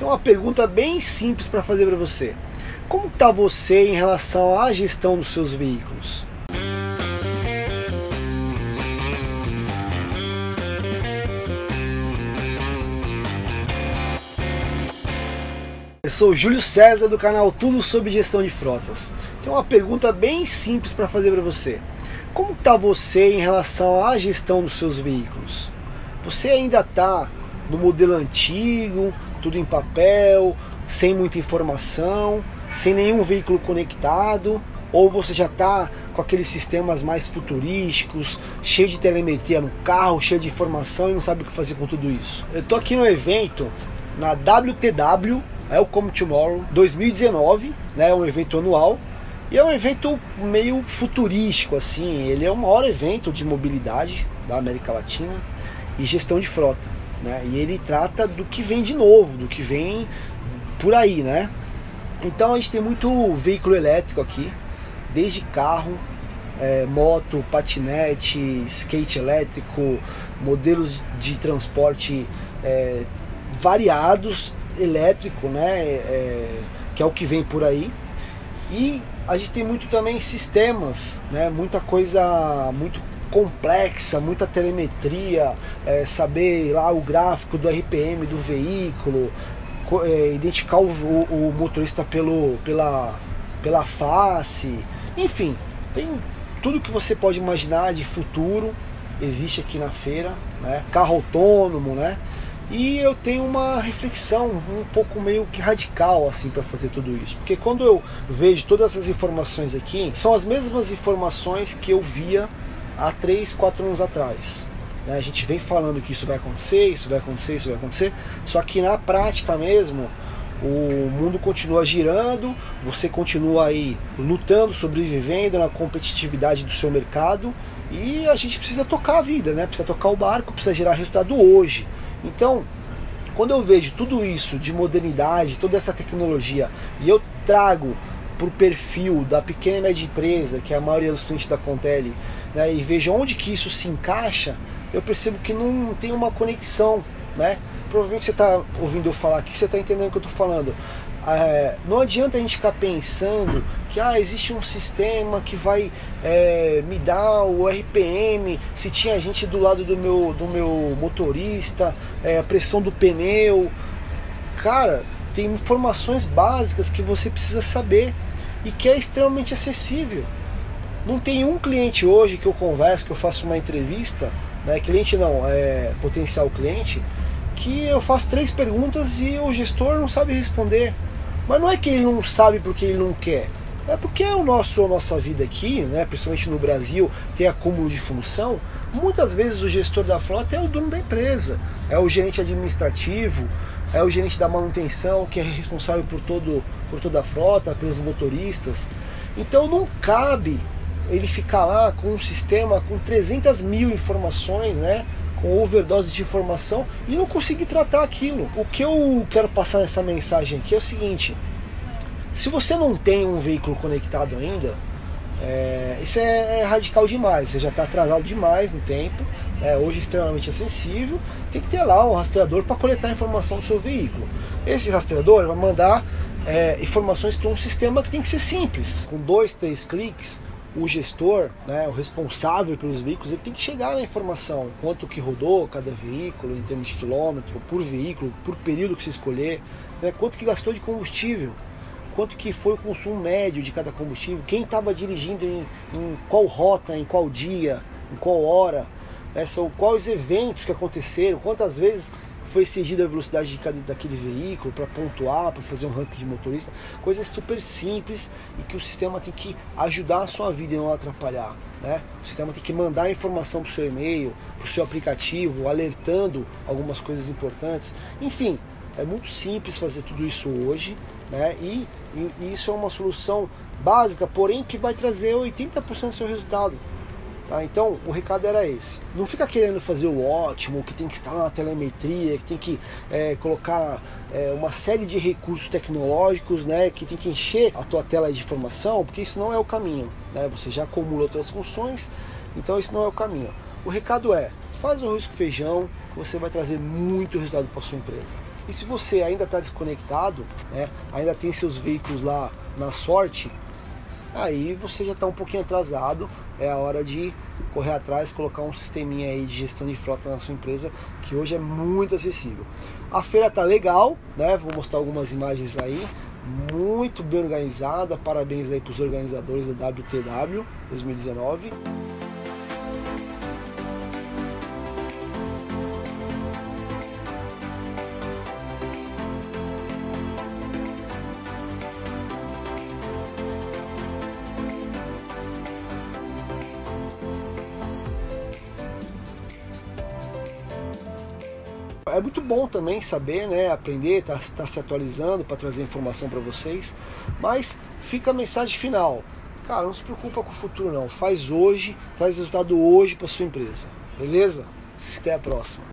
Tem uma pergunta bem simples para fazer para você. Como está você em relação à gestão dos seus veículos? Eu sou Júlio César do canal Tudo sobre Gestão de Frotas. Tem uma pergunta bem simples para fazer para você. Como está você em relação à gestão dos seus veículos? Você ainda está no modelo antigo, tudo em papel, sem muita informação, sem nenhum veículo conectado? Ou você já está com aqueles sistemas mais futurísticos, cheio de telemetria no carro, cheio de informação e não sabe o que fazer com tudo isso? Eu estou aqui no evento, na WTW, Welcome Tomorrow 2019, né, um evento anual. E é um evento meio futurístico, assim. Ele é o maior evento de mobilidade da América Latina e gestão de frota. Né? E ele trata do que vem de novo, do que vem por aí, né? Então a gente tem muito veículo elétrico aqui, desde carro, é, moto, patinete, skate elétrico, modelos de transporte é, variados elétrico, né? É, que é o que vem por aí. E a gente tem muito também sistemas, né? Muita coisa muito complexa, muita telemetria, é, saber lá o gráfico do RPM do veículo, é, identificar o, o, o, motorista pelo, pela, pela face, enfim, tem tudo que você pode imaginar de futuro existe aqui na feira, né? Carro autônomo, né? E eu tenho uma reflexão um pouco meio que radical assim para fazer tudo isso, porque quando eu vejo todas essas informações aqui, são as mesmas informações que eu via há 3, 4 anos atrás. Né? A gente vem falando que isso vai acontecer, isso vai acontecer, isso vai acontecer, só que na prática mesmo o mundo continua girando, você continua aí lutando, sobrevivendo na competitividade do seu mercado e a gente precisa tocar a vida, né? Precisa tocar o barco, precisa gerar resultado hoje. Então, quando eu vejo tudo isso de modernidade, toda essa tecnologia, e eu trago para o perfil da pequena e média empresa, que é a maioria dos clientes da Contele, né, e vejo onde que isso se encaixa, eu percebo que não tem uma conexão, né? Provavelmente você está ouvindo eu falar aqui, você está entendendo o que eu estou falando. É, não adianta a gente ficar pensando que ah, existe um sistema que vai é, me dar o RPM, se tinha gente do lado do meu, do meu motorista, é, a pressão do pneu. Cara, tem informações básicas que você precisa saber e que é extremamente acessível. Não tem um cliente hoje que eu converso, que eu faço uma entrevista, né, cliente não, é potencial cliente, que eu faço três perguntas e o gestor não sabe responder. Mas não é que ele não sabe porque ele não quer. É porque o nosso, a nossa vida aqui, né, principalmente no Brasil, tem acúmulo de função. Muitas vezes o gestor da frota é o dono da empresa, é o gerente administrativo, é o gerente da manutenção que é responsável por, todo, por toda a frota, pelos motoristas. Então não cabe ele ficar lá com um sistema com 300 mil informações, né? com overdose de informação e não conseguir tratar aquilo. O que eu quero passar nessa mensagem aqui é o seguinte: se você não tem um veículo conectado ainda, é, isso é, é, radical demais, você já está atrasado demais no tempo, é, hoje extremamente acessível, tem que ter lá um rastreador para coletar informação do seu veículo. Esse rastreador vai mandar é, informações para um sistema que tem que ser simples, com dois, três cliques o gestor, né, o responsável pelos veículos, ele tem que chegar na informação, quanto que rodou cada veículo em termos de quilômetro, por veículo, por período que você escolher, né, quanto que gastou de combustível, quanto que foi o consumo médio de cada combustível, quem estava dirigindo em, em, qual rota, em qual dia, em qual hora, né, são quais eventos que aconteceram, quantas vezes foi exigida a velocidade de cada, daquele veículo para pontuar, para fazer um ranking de motorista, coisas super simples e que o sistema tem que ajudar a sua vida e não atrapalhar. Né? O sistema tem que mandar informação para o seu e-mail, para o seu aplicativo, alertando algumas coisas importantes. Enfim, é muito simples fazer tudo isso hoje, né? E, e, e isso é uma solução básica, porém que vai trazer 80% do seu resultado. Tá? Então o recado era esse. Não fica querendo fazer o ótimo, que tem que instalar uma telemetria, que tem que é, colocar é, uma série de recursos tecnológicos, né, que tem que encher a tua tela de informação, porque isso não é o caminho. Né? Você já acumula outras funções, então isso não é o caminho. O recado é, faz o risco feijão, que você vai trazer muito resultado para sua empresa. E se você ainda está desconectado, né, ainda tem seus veículos lá na sorte, aí você já está um pouquinho atrasado. É a hora de correr atrás, colocar um sisteminha aí de gestão de frota na sua empresa, que hoje é muito acessível. A feira tá legal, né? Vou mostrar algumas imagens aí, muito bem organizada. Parabéns aí para os organizadores da WTW 2019. É muito bom também saber, né, aprender, tá, tá se atualizando para trazer informação para vocês. Mas fica a mensagem final. Cara, não se preocupa com o futuro não. Faz hoje, traz resultado hoje para sua empresa. Beleza? Até a próxima.